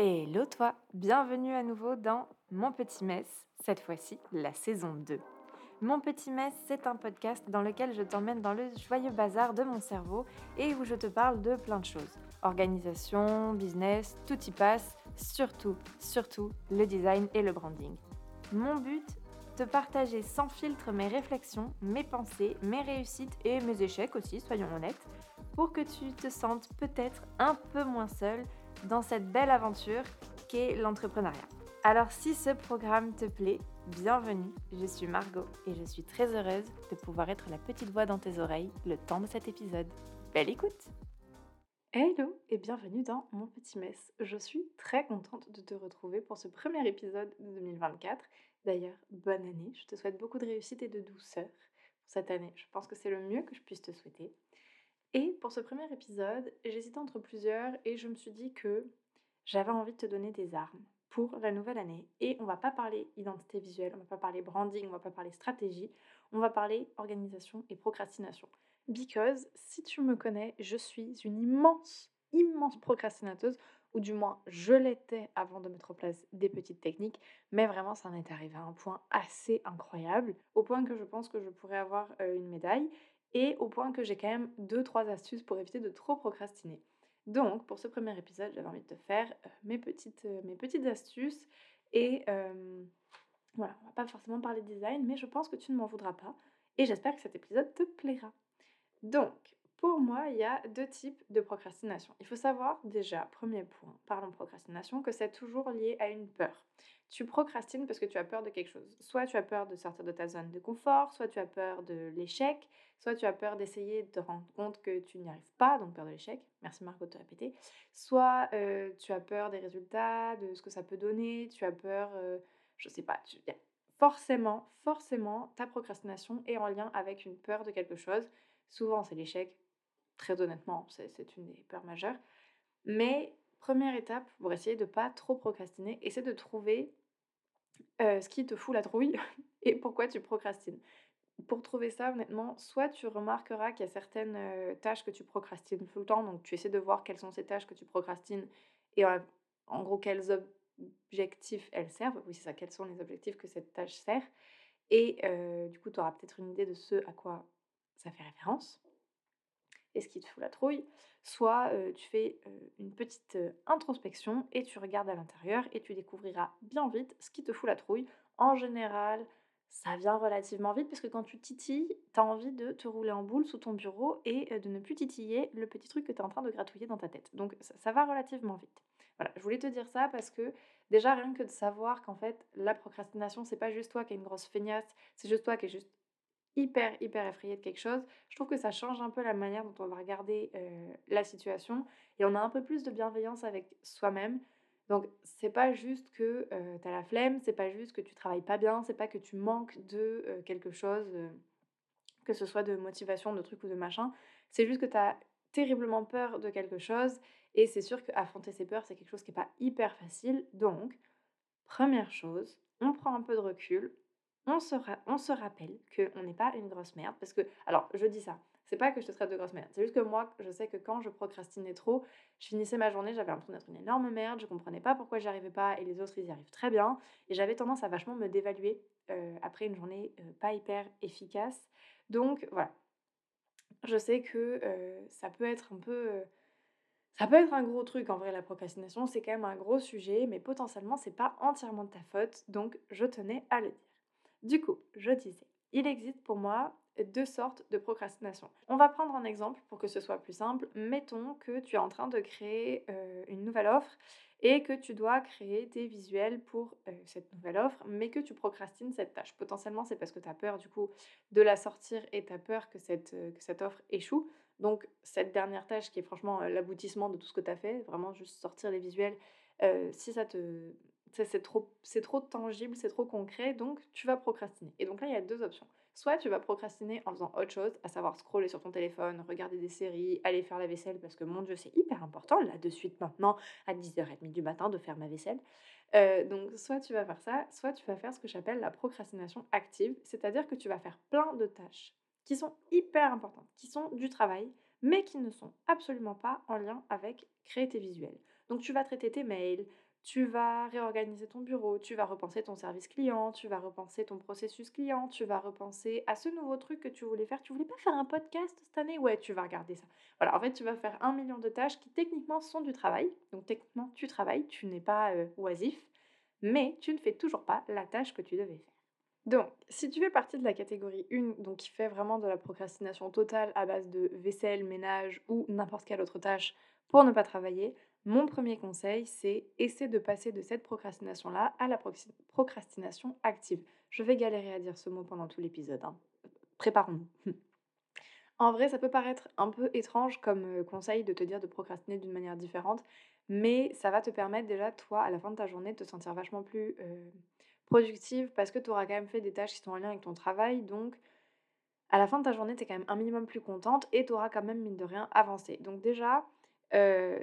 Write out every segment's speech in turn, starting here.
Hello toi, bienvenue à nouveau dans Mon Petit Mess, cette fois-ci la saison 2. Mon Petit Mess, c'est un podcast dans lequel je t'emmène dans le joyeux bazar de mon cerveau et où je te parle de plein de choses. Organisation, business, tout y passe, surtout, surtout le design et le branding. Mon but te partager sans filtre mes réflexions, mes pensées, mes réussites et mes échecs aussi, soyons honnêtes, pour que tu te sentes peut-être un peu moins seul dans cette belle aventure qu'est l'entrepreneuriat. Alors si ce programme te plaît, bienvenue, je suis Margot et je suis très heureuse de pouvoir être la petite voix dans tes oreilles le temps de cet épisode. Belle écoute Hello et bienvenue dans mon petit mess. Je suis très contente de te retrouver pour ce premier épisode de 2024. D'ailleurs, bonne année, je te souhaite beaucoup de réussite et de douceur pour cette année. Je pense que c'est le mieux que je puisse te souhaiter. Et pour ce premier épisode, j'hésitais entre plusieurs et je me suis dit que j'avais envie de te donner des armes pour la nouvelle année. Et on va pas parler identité visuelle, on va pas parler branding, on va pas parler stratégie, on va parler organisation et procrastination. Because si tu me connais, je suis une immense, immense procrastinateuse, ou du moins je l'étais avant de mettre en place des petites techniques, mais vraiment ça en est arrivé à un point assez incroyable, au point que je pense que je pourrais avoir euh, une médaille et au point que j'ai quand même deux trois astuces pour éviter de trop procrastiner. Donc pour ce premier épisode, j'avais envie de te faire euh, mes petites, euh, mes petites astuces et euh, voilà, on va pas forcément parler design, mais je pense que tu ne m'en voudras pas et j'espère que cet épisode te plaira. Donc, pour moi, il y a deux types de procrastination. Il faut savoir déjà, premier point, parlons procrastination, que c'est toujours lié à une peur. Tu procrastines parce que tu as peur de quelque chose. Soit tu as peur de sortir de ta zone de confort, soit tu as peur de l'échec, soit tu as peur d'essayer de te rendre compte que tu n'y arrives pas, donc peur de l'échec. Merci Margot de te répéter. Soit euh, tu as peur des résultats, de ce que ça peut donner, tu as peur, euh, je sais pas, forcément, forcément, ta procrastination est en lien avec une peur de quelque chose. Souvent c'est l'échec, très honnêtement, c'est une des peurs majeures. Mais première étape pour essayer de pas trop procrastiner, essaie de trouver euh, ce qui te fout la trouille et pourquoi tu procrastines. Pour trouver ça, honnêtement, soit tu remarqueras qu'il y a certaines euh, tâches que tu procrastines tout le temps, donc tu essaies de voir quelles sont ces tâches que tu procrastines et en gros quels objectifs elles servent. Oui, c'est ça, quels sont les objectifs que cette tâche sert. Et euh, du coup, tu auras peut-être une idée de ce à quoi ça fait référence ce qui te fout la trouille, soit tu fais une petite introspection et tu regardes à l'intérieur et tu découvriras bien vite ce qui te fout la trouille. En général, ça vient relativement vite parce que quand tu titilles, tu as envie de te rouler en boule sous ton bureau et de ne plus titiller le petit truc que tu es en train de gratouiller dans ta tête. Donc ça, ça va relativement vite. Voilà, je voulais te dire ça parce que déjà rien que de savoir qu'en fait la procrastination c'est pas juste toi qui es une grosse feignasse, c'est juste toi qui es juste hyper, hyper effrayé de quelque chose, je trouve que ça change un peu la manière dont on va regarder la situation et on a un peu plus de bienveillance avec soi-même. Donc, c'est pas juste que tu as la flemme, c'est pas juste que tu travailles pas bien, c'est pas que tu manques de quelque chose, que ce soit de motivation, de truc ou de machin. C'est juste que tu as terriblement peur de quelque chose et c'est sûr qu'affronter ses peurs, c'est quelque chose qui n'est pas hyper facile. Donc, première chose, on prend un peu de recul, on se, on rappelle qu'on n'est pas une grosse merde. Parce que, alors, je dis ça, c'est pas que je te traite de grosse merde. C'est juste que moi, je sais que quand je procrastinais trop, je finissais ma journée, j'avais l'impression d'être une énorme merde, je comprenais pas pourquoi j'y arrivais pas et les autres, ils y arrivent très bien. Et j'avais tendance à vachement me dévaluer euh, après une journée euh, pas hyper efficace. Donc, voilà. Je sais que euh, ça peut être un peu. ça peut être un gros truc en vrai, la procrastination, c'est quand même un gros sujet, mais potentiellement, c'est pas entièrement de ta faute, donc je tenais à le dire. Du coup, je disais, il existe pour moi deux sortes de procrastination. On va prendre un exemple pour que ce soit plus simple. Mettons que tu es en train de créer euh, une nouvelle offre et que tu dois créer des visuels pour euh, cette nouvelle offre, mais que tu procrastines cette tâche. Potentiellement, c'est parce que tu as peur du coup de la sortir et tu as peur que cette, euh, que cette offre échoue. Donc, cette dernière tâche qui est franchement l'aboutissement de tout ce que tu as fait, vraiment juste sortir les visuels, si ça te c'est trop, trop tangible, c'est trop concret, donc tu vas procrastiner. Et donc là, il y a deux options. Soit tu vas procrastiner en faisant autre chose, à savoir scroller sur ton téléphone, regarder des séries, aller faire la vaisselle, parce que mon Dieu, c'est hyper important, là, de suite maintenant, à 10h30 du matin, de faire ma vaisselle. Euh, donc, soit tu vas faire ça, soit tu vas faire ce que j'appelle la procrastination active, c'est-à-dire que tu vas faire plein de tâches qui sont hyper importantes, qui sont du travail, mais qui ne sont absolument pas en lien avec créer tes visuels. Donc tu vas traiter tes mails, tu vas réorganiser ton bureau, tu vas repenser ton service client, tu vas repenser ton processus client, tu vas repenser à ce nouveau truc que tu voulais faire. Tu voulais pas faire un podcast cette année? Ouais, tu vas regarder ça. Voilà, en fait, tu vas faire un million de tâches qui techniquement sont du travail. Donc techniquement, tu travailles, tu n'es pas euh, oisif, mais tu ne fais toujours pas la tâche que tu devais faire. Donc, si tu fais partie de la catégorie 1, donc qui fait vraiment de la procrastination totale à base de vaisselle, ménage ou n'importe quelle autre tâche pour ne pas travailler, mon premier conseil, c'est essayer de passer de cette procrastination-là à la procrastination active. Je vais galérer à dire ce mot pendant tout l'épisode. Hein. Préparons-nous. en vrai, ça peut paraître un peu étrange comme euh, conseil de te dire de procrastiner d'une manière différente, mais ça va te permettre déjà, toi, à la fin de ta journée, de te sentir vachement plus euh, productive parce que tu auras quand même fait des tâches qui sont en lien avec ton travail. Donc, à la fin de ta journée, tu es quand même un minimum plus contente et tu auras quand même, mine de rien, avancé. Donc, déjà,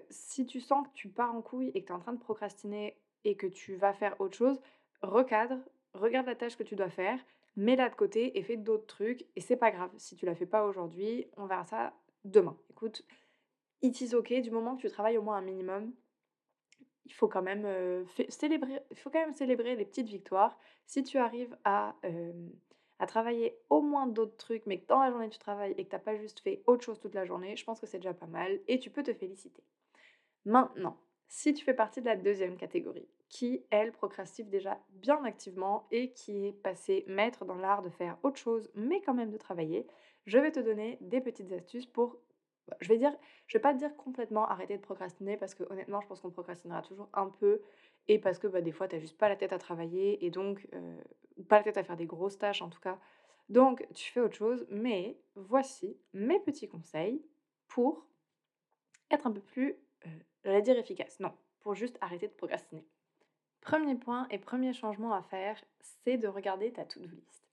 si tu sens que tu pars en couille et que tu es en train de procrastiner et que tu vas faire autre chose, recadre, regarde la tâche que tu dois faire, mets-la de côté et fais d'autres trucs. Et c'est pas grave. Si tu la fais pas aujourd'hui, on verra ça demain. Écoute, it is ok du moment que tu travailles au moins un minimum. Il faut quand même célébrer, faut quand même célébrer les petites victoires. Si tu arrives à à travailler au moins d'autres trucs, mais que dans la journée tu travailles et que tu n'as pas juste fait autre chose toute la journée, je pense que c'est déjà pas mal et tu peux te féliciter. Maintenant, si tu fais partie de la deuxième catégorie, qui, elle, procrastine déjà bien activement et qui est passée maître dans l'art de faire autre chose, mais quand même de travailler, je vais te donner des petites astuces pour, je vais dire, je vais pas te dire complètement arrêter de procrastiner parce que honnêtement, je pense qu'on procrastinera toujours un peu et parce que bah, des fois, tu juste pas la tête à travailler et donc pas la tête à faire des grosses tâches en tout cas. Donc, tu fais autre chose, mais voici mes petits conseils pour être un peu plus, j'allais dire efficace, non, pour juste arrêter de procrastiner. Premier point et premier changement à faire, c'est de regarder ta to-do list.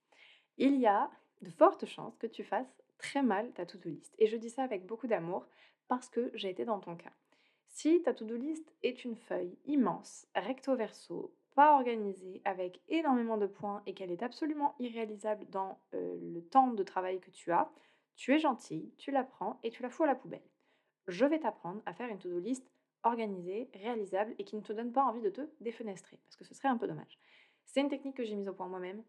Il y a de fortes chances que tu fasses très mal ta to-do list. Et je dis ça avec beaucoup d'amour parce que j'ai été dans ton cas. Si ta to-do list est une feuille immense, recto verso, pas organisée, avec énormément de points et qu'elle est absolument irréalisable dans le temps de travail que tu as, tu es gentil, tu la prends et tu la fous à la poubelle. Je vais t'apprendre à faire une to-do list organisée, réalisable et qui ne te donne pas envie de te défenestrer, parce que ce serait un peu dommage. C'est une technique que j'ai mise au point moi-même.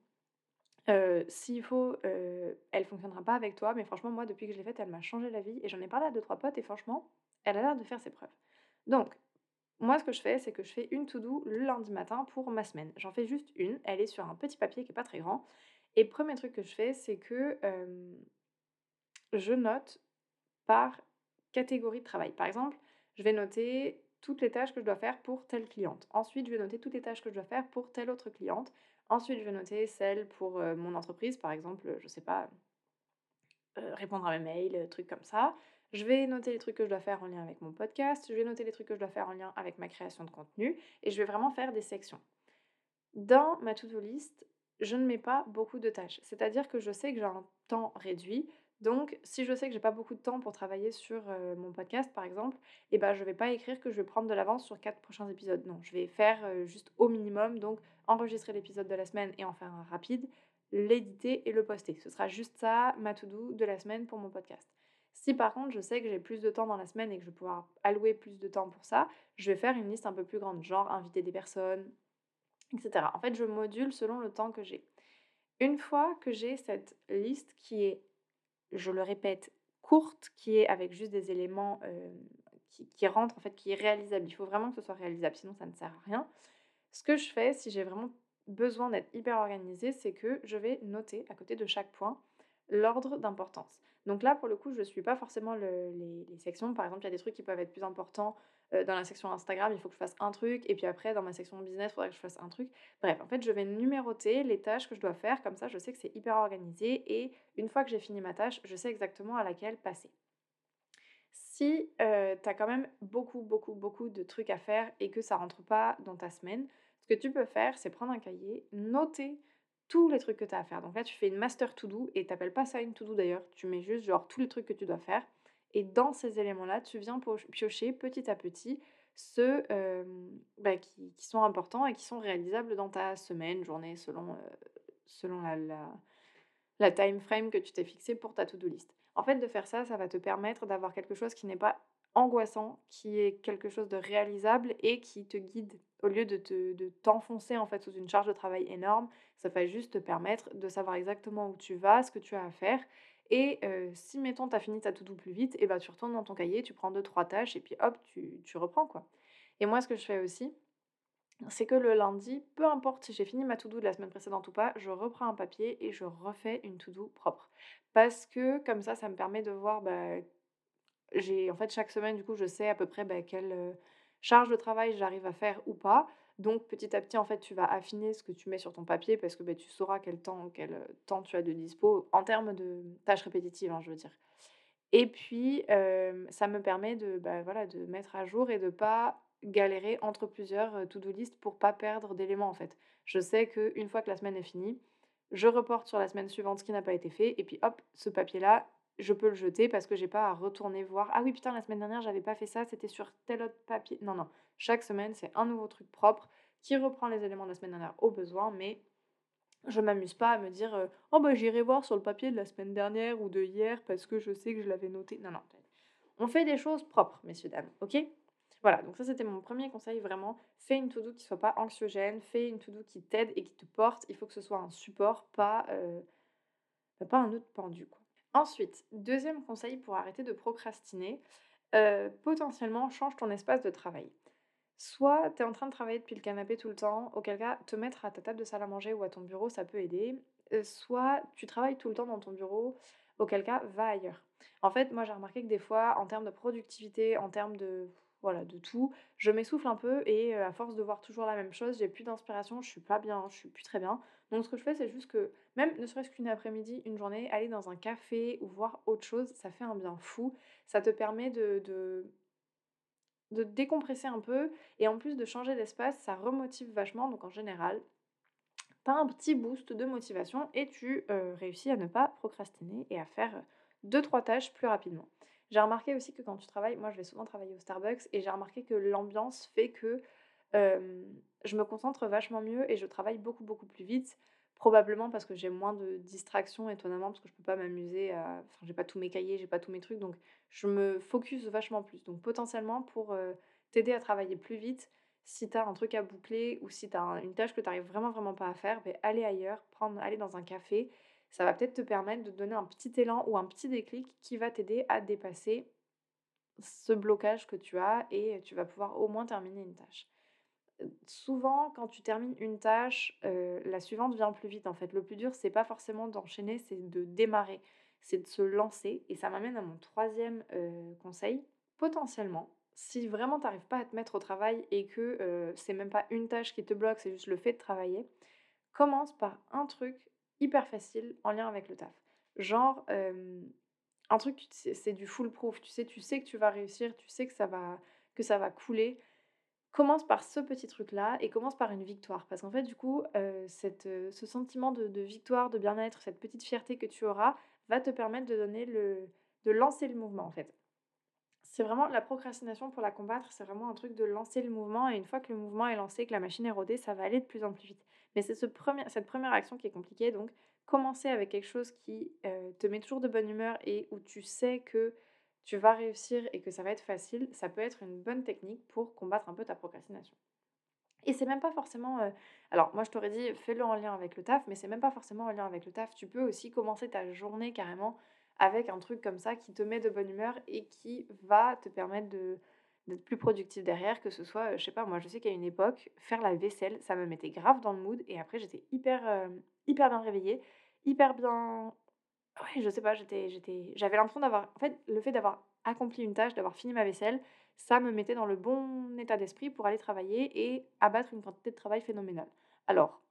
S'il faut, elle fonctionnera pas avec toi, mais franchement, moi, depuis que je l'ai faite, elle m'a changé la vie et j'en ai parlé à deux, trois potes et franchement, elle a l'air de faire ses preuves. Donc, moi, ce que je fais, c'est que je fais une to-do le lundi matin pour ma semaine. J'en fais juste une. Elle est sur un petit papier qui n'est pas très grand. Et premier truc que je fais, c'est que je note par catégorie de travail. Par exemple, je vais noter toutes les tâches que je dois faire pour telle cliente. Ensuite, je vais noter toutes les tâches que je dois faire pour telle autre cliente. Ensuite, je vais noter celles pour mon entreprise, par exemple, je sais pas, répondre à mes mails, trucs comme ça. Je vais noter les trucs que je dois faire en lien avec mon podcast, je vais noter les trucs que je dois faire en lien avec ma création de contenu et je vais vraiment faire des sections. Dans ma to-do list, je ne mets pas beaucoup de tâches. C'est-à-dire que je sais que j'ai un temps réduit. Donc, si je sais que j'ai pas beaucoup de temps pour travailler sur euh, mon podcast, par exemple, et eh ben, je vais pas écrire que je vais prendre de l'avance sur quatre prochains épisodes. Non, je vais faire euh, juste au minimum, donc enregistrer l'épisode de la semaine et en faire un rapide, l'éditer et le poster. Ce sera juste ça, ma to-do de la semaine pour mon podcast. Si par contre je sais que j'ai plus de temps dans la semaine et que je vais pouvoir allouer plus de temps pour ça, je vais faire une liste un peu plus grande, genre inviter des personnes, etc. En fait, je module selon le temps que j'ai. Une fois que j'ai cette liste qui est, je le répète, courte, qui est avec juste des éléments euh, qui, rentrent, en fait, qui est réalisable, il faut vraiment que ce soit réalisable, sinon ça ne sert à rien. Ce que je fais, si j'ai vraiment besoin d'être hyper organisée, c'est que je vais noter à côté de chaque point l'ordre d'importance. Donc là, pour le coup, je ne suis pas forcément les, sections. Par exemple, il y a des trucs qui peuvent être plus importants euh, dans la section Instagram, il faut que je fasse un truc. Et puis après, dans ma section business, il faudrait que je fasse un truc. Bref, en fait, je vais numéroter les tâches que je dois faire. Comme ça, je sais que c'est hyper organisé. Et une fois que j'ai fini ma tâche, je sais exactement à laquelle passer. Si euh, tu as quand même beaucoup, beaucoup, beaucoup de trucs à faire et que ça rentre pas dans ta semaine, ce que tu peux faire, c'est prendre un cahier, noter tous les trucs que tu as à faire. Donc là, tu fais une master to-do et tu pas ça une to-do d'ailleurs. Tu mets juste genre tous les trucs que tu dois faire. Et dans ces éléments-là, tu viens piocher petit à petit ceux bah, qui, sont importants et qui sont réalisables dans ta semaine, journée, selon, selon la, la, la, time frame que tu t'es fixé pour ta to-do list. En fait, de faire ça, ça va te permettre d'avoir quelque chose qui n'est pas angoissant, qui est quelque chose de réalisable et qui te guide au lieu de, te, de t'enfoncer en fait sous une charge de travail énorme. Ça va juste te permettre de savoir exactement où tu vas, ce que tu as à faire. Et si, mettons, tu as fini ta to-do plus vite, et ben, tu retournes dans ton cahier, tu prends deux, trois tâches, et puis hop, tu, reprends. quoi. Et moi, ce que je fais aussi, c'est que le lundi, peu importe si j'ai fini ma to-do de la semaine précédente ou pas, je reprends un papier et je refais une to-do propre. Parce que comme ça, ça me permet de voir, bah, j'ai en fait chaque semaine, du coup, je sais à peu près bah, quelle charge de travail j'arrive à faire ou pas. Donc petit à petit, en fait, tu vas affiner ce que tu mets sur ton papier parce que bah, tu sauras quel temps, quel temps tu as de dispo en termes de tâches répétitives, hein, je veux dire. Et puis, ça me permet de, voilà, de mettre à jour et de pas galérer entre plusieurs to-do list pour pas perdre d'éléments en fait. Je sais qu'une fois que la semaine est finie, je reporte sur la semaine suivante ce qui n'a pas été fait et puis hop, ce papier-là, je peux le jeter parce que j'ai pas à retourner voir. Ah oui, putain, la semaine dernière, j'avais pas fait ça, c'était sur tel autre papier. Non, non. Chaque semaine, c'est un nouveau truc propre qui reprend les éléments de la semaine dernière au besoin, mais je m'amuse pas à me dire oh bah j'irai voir sur le papier de la semaine dernière ou de hier parce que je sais que je l'avais noté. Non, non. On fait des choses propres, messieurs, dames, ok? Voilà, donc ça c'était mon premier conseil vraiment. Fais une to-do qui soit pas anxiogène, fais une to-do qui t'aide et qui te porte. Il faut que ce soit un support, pas, euh, bah, pas un autre pendu. Quoi. Ensuite, deuxième conseil pour arrêter de procrastiner, euh, potentiellement change ton espace de travail. Soit tu es en train de travailler depuis le canapé tout le temps, auquel cas te mettre à ta table de salle à manger ou à ton bureau, ça peut aider. Euh, soit tu travailles tout le temps dans ton bureau, auquel cas va ailleurs. En fait, moi j'ai remarqué que des fois, en termes de productivité, en termes de voilà, de tout. Je m'essouffle un peu et à force de voir toujours la même chose, j'ai plus d'inspiration, je suis pas bien, je suis plus très bien. Donc ce que je fais, c'est juste que même ne serait-ce qu'une après-midi, une journée, aller dans un café ou voir autre chose, ça fait un bien fou. Ça te permet de, de, décompresser un peu et en plus de changer d'espace, ça remotive vachement. Donc en général, tu as un petit boost de motivation et tu réussis à ne pas procrastiner et à faire deux, trois tâches plus rapidement. J'ai remarqué aussi que quand tu travailles, moi je vais souvent travailler au Starbucks et j'ai remarqué que l'ambiance fait que je me concentre vachement mieux et je travaille beaucoup beaucoup plus vite. Probablement parce que j'ai moins de distractions étonnamment parce que je peux pas m'amuser à... Enfin j'ai pas tous mes cahiers, j'ai pas tous mes trucs donc je me focus vachement plus. Donc potentiellement pour t'aider à travailler plus vite, si tu as un truc à boucler ou si tu as une tâche que tu n'arrives vraiment vraiment pas à faire, ben, aller ailleurs, prendre, aller dans un café ça va peut-être te permettre de donner un petit élan ou un petit déclic qui va t'aider à dépasser ce blocage que tu as et tu vas pouvoir au moins terminer une tâche. Souvent, quand tu termines une tâche, la suivante vient plus vite. En fait, le plus dur, c'est pas forcément d'enchaîner, c'est de démarrer, c'est de se lancer. Et ça m'amène à mon troisième conseil. Potentiellement, si vraiment tu n'arrives pas à te mettre au travail et que c'est même pas une tâche qui te bloque, c'est juste le fait de travailler, commence par un truc hyper facile en lien avec le taf. Genre, un truc, c'est du full proof. Tu sais, tu sais que tu vas réussir, tu sais que ça va, que ça va couler. Commence par ce petit truc-là et commence par une victoire. Parce qu'en fait, du coup, cette, ce sentiment de, de victoire, de bien-être, cette petite fierté que tu auras, va te permettre de donner le, de lancer le mouvement en fait. C'est vraiment la procrastination pour la combattre, c'est vraiment un truc de lancer le mouvement et une fois que le mouvement est lancé, que la machine est rodée, ça va aller de plus en plus vite. Mais c'est cette première action qui est compliquée. Donc, commencer avec quelque chose qui euh, te met toujours de bonne humeur et où tu sais que tu vas réussir et que ça va être facile, ça peut être une bonne technique pour combattre un peu ta procrastination. Et c'est même pas forcément. Euh, alors, moi, je t'aurais dit, fais-le en lien avec le taf, mais c'est même pas forcément en lien avec le taf. Tu peux aussi commencer ta journée carrément avec un truc comme ça qui te met de bonne humeur et qui va te permettre de, d'être plus productif derrière, que ce soit, je sais pas, moi je sais qu'à une époque, faire la vaisselle, ça me mettait grave dans le mood et après j'étais hyper, hyper bien réveillée, hyper bien... Ouais, je sais pas, j'étais, j'étais, j'avais l'impression d'avoir... En fait, le fait d'avoir accompli une tâche, d'avoir fini ma vaisselle, ça me mettait dans le bon état d'esprit pour aller travailler et abattre une quantité de travail phénoménale. Alors,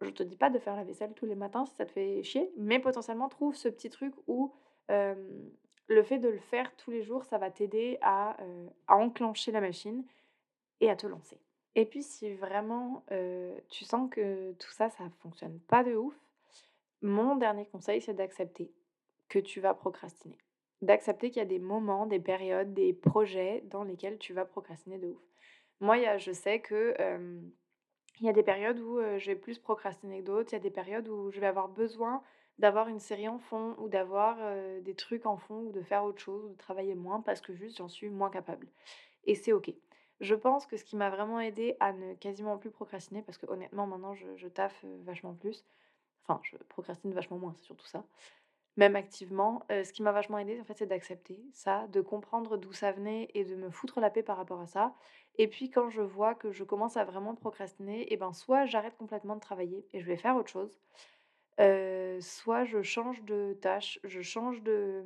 je te dis pas de faire la vaisselle tous les matins si ça te fait chier, mais potentiellement trouve ce petit truc où le fait de le faire tous les jours, ça va t'aider à, enclencher la machine et à te lancer. Et puis si vraiment tu sens que tout ça, ça fonctionne pas de ouf, mon dernier conseil, c'est d'accepter que tu vas procrastiner. D'accepter qu'il y a des moments, des périodes, des projets dans lesquels tu vas procrastiner de ouf. Moi, je sais que il y a des périodes où je vais plus procrastiner que d'autres. Il y a des périodes où je vais avoir besoin d'avoir une série en fond ou d'avoir des trucs en fond ou de faire autre chose ou de travailler moins parce que juste j'en suis moins capable. Et c'est ok. Je pense que ce qui m'a vraiment aidé à ne quasiment plus procrastiner, parce que honnêtement maintenant je, taffe vachement plus, enfin je procrastine vachement moins, c'est surtout ça, même activement, ce qui m'a vachement aidé en fait c'est d'accepter ça, de comprendre d'où ça venait et de me foutre la paix par rapport à ça. Et puis quand je vois que je commence à vraiment procrastiner, et ben soit j'arrête complètement de travailler et je vais faire autre chose, soit je change de tâche, je change de,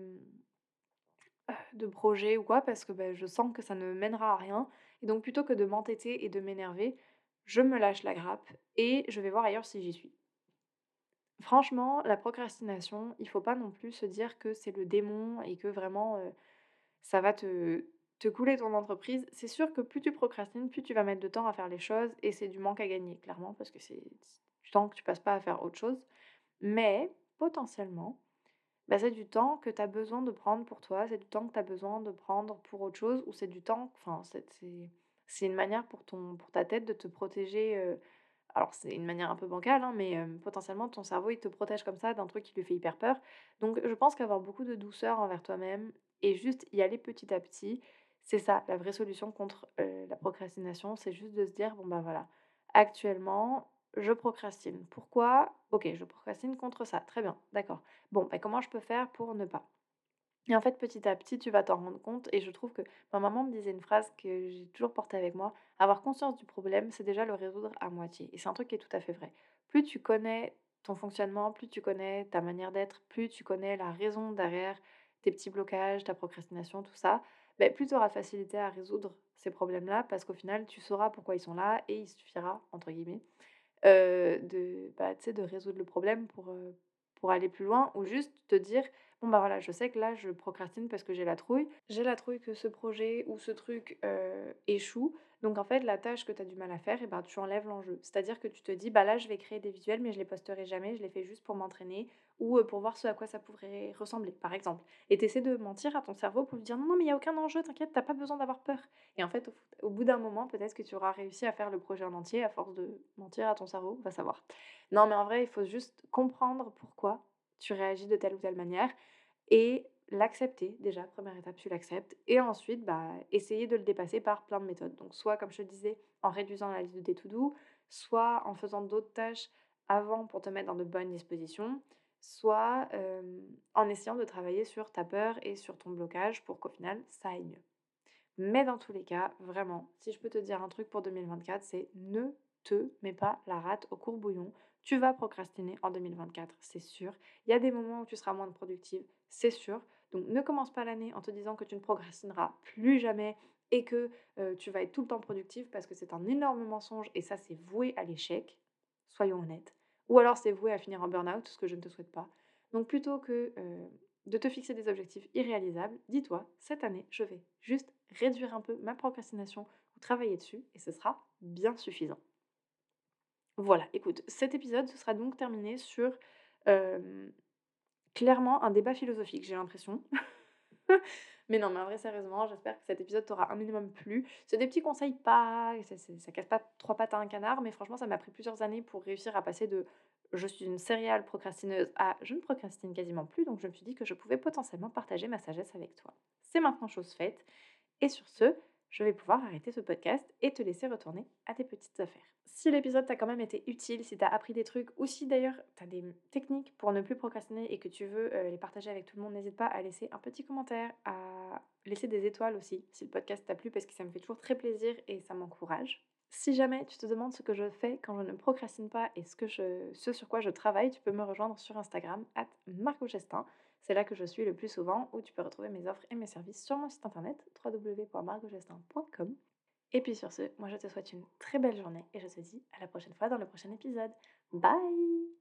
de projet ou quoi, parce que ben, je sens que ça ne mènera à rien. Et donc plutôt que de m'entêter et de m'énerver, je me lâche la grappe et je vais voir ailleurs si j'y suis. Franchement, la procrastination, il faut pas non plus se dire que c'est le démon et que vraiment ça va te, te couler ton entreprise. C'est sûr que plus tu procrastines, plus tu vas mettre de temps à faire les choses et c'est du manque à gagner, clairement, parce que c'est du temps que tu passes pas à faire autre chose. Mais potentiellement, bah, c'est du temps que tu as besoin de prendre pour toi, c'est du temps que tu as besoin de prendre pour autre chose, ou c'est du temps, enfin, c'est une manière pour, ton, pour ta tête de te protéger. alors, c'est une manière un peu bancale, hein, mais potentiellement, ton cerveau, il te protège comme ça d'un truc qui lui fait hyper peur. Donc, je pense qu'avoir beaucoup de douceur envers toi-même et juste y aller petit à petit, c'est ça, la vraie solution contre la procrastination, c'est juste de se dire, bon ben voilà, actuellement, je procrastine. Pourquoi? Ok, je procrastine contre ça. Très bien, d'accord. Bon, ben comment je peux faire pour ne pas? Et en fait, petit à petit, tu vas t'en rendre compte. Et je trouve que ma maman me disait une phrase que j'ai toujours portée avec moi. Avoir conscience du problème, c'est déjà le résoudre à moitié. Et c'est un truc qui est tout à fait vrai. Plus tu connais ton fonctionnement, plus tu connais ta manière d'être, plus tu connais la raison derrière tes petits blocages, ta procrastination, tout ça, ben, plus tu auras facilité à résoudre ces problèmes-là parce qu'au final, tu sauras pourquoi ils sont là et il suffira, entre guillemets, de, bah, de résoudre le problème pour, pour aller plus loin ou juste te dire bah voilà je sais que là je procrastine parce que j'ai la trouille j'ai la trouille que ce projet ou ce truc échoue donc en fait, la tâche que tu as du mal à faire, et eh ben, tu enlèves l'enjeu. C'est-à-dire que tu te dis, bah là, je vais créer des visuels, mais je les posterai jamais, je les fais juste pour m'entraîner ou pour voir ce à quoi ça pourrait ressembler, par exemple. Et tu de mentir à ton cerveau pour lui dire, non, non, mais il n'y a aucun enjeu, t'inquiète, t'as pas besoin d'avoir peur. Et en fait, au, bout d'un moment, peut-être que tu auras réussi à faire le projet en entier à force de mentir à ton cerveau, va savoir. Non, mais en vrai, il faut juste comprendre pourquoi tu réagis de telle ou telle manière et l'accepter déjà, première étape, tu l'acceptes, et ensuite bah, essayer de le dépasser par plein de méthodes. Donc soit, comme je te disais, en réduisant la liste des to-do, soit en faisant d'autres tâches avant pour te mettre dans de bonnes dispositions, soit en essayant de travailler sur ta peur et sur ton blocage pour qu'au final, ça aille mieux. Mais dans tous les cas, vraiment, si je peux te dire un truc pour 2024, c'est ne te mets pas la rate au courbouillon. Tu vas procrastiner en 2024, c'est sûr. Il y a des moments où tu seras moins productive, c'est sûr. Donc ne commence pas l'année en te disant que tu ne progressineras plus jamais et que tu vas être tout le temps productif parce que c'est un énorme mensonge et ça c'est voué à l'échec, soyons honnêtes. Ou alors c'est voué à finir en burn-out, ce que je ne te souhaite pas. Donc plutôt que de te fixer des objectifs irréalisables, dis-toi, cette année, je vais juste réduire un peu ma procrastination ou travailler dessus et ce sera bien suffisant. Voilà, écoute, cet épisode ce sera donc terminé sur clairement un débat philosophique, j'ai l'impression. mais non, mais en vrai, sérieusement, j'espère que cet épisode t'aura un minimum plu. C'est des petits conseils pas. Ça, ça, casse pas trois pattes à un canard, mais franchement, ça m'a pris plusieurs années pour réussir à passer de je suis une céréale procrastineuse à je ne procrastine quasiment plus, donc je me suis dit que je pouvais potentiellement partager ma sagesse avec toi. C'est maintenant chose faite. Et sur ce, je vais pouvoir arrêter ce podcast et te laisser retourner à tes petites affaires. Si l'épisode t'a quand même été utile, si t'as appris des trucs, ou si d'ailleurs t'as des techniques pour ne plus procrastiner et que tu veux euh, les partager avec tout le monde, n'hésite pas à laisser un petit commentaire, à laisser des étoiles aussi si le podcast t'a plu parce que ça me fait toujours très plaisir et ça m'encourage. Si jamais tu te demandes ce que je fais quand je ne procrastine pas et ce, que je, sur quoi je travaille, tu peux me rejoindre sur Instagram, at. C'est là que je suis le plus souvent, où tu peux retrouver mes offres et mes services sur mon site internet www.margogestin.com. Et puis sur ce, moi je te souhaite une très belle journée et je te dis à la prochaine fois dans le prochain épisode. Bye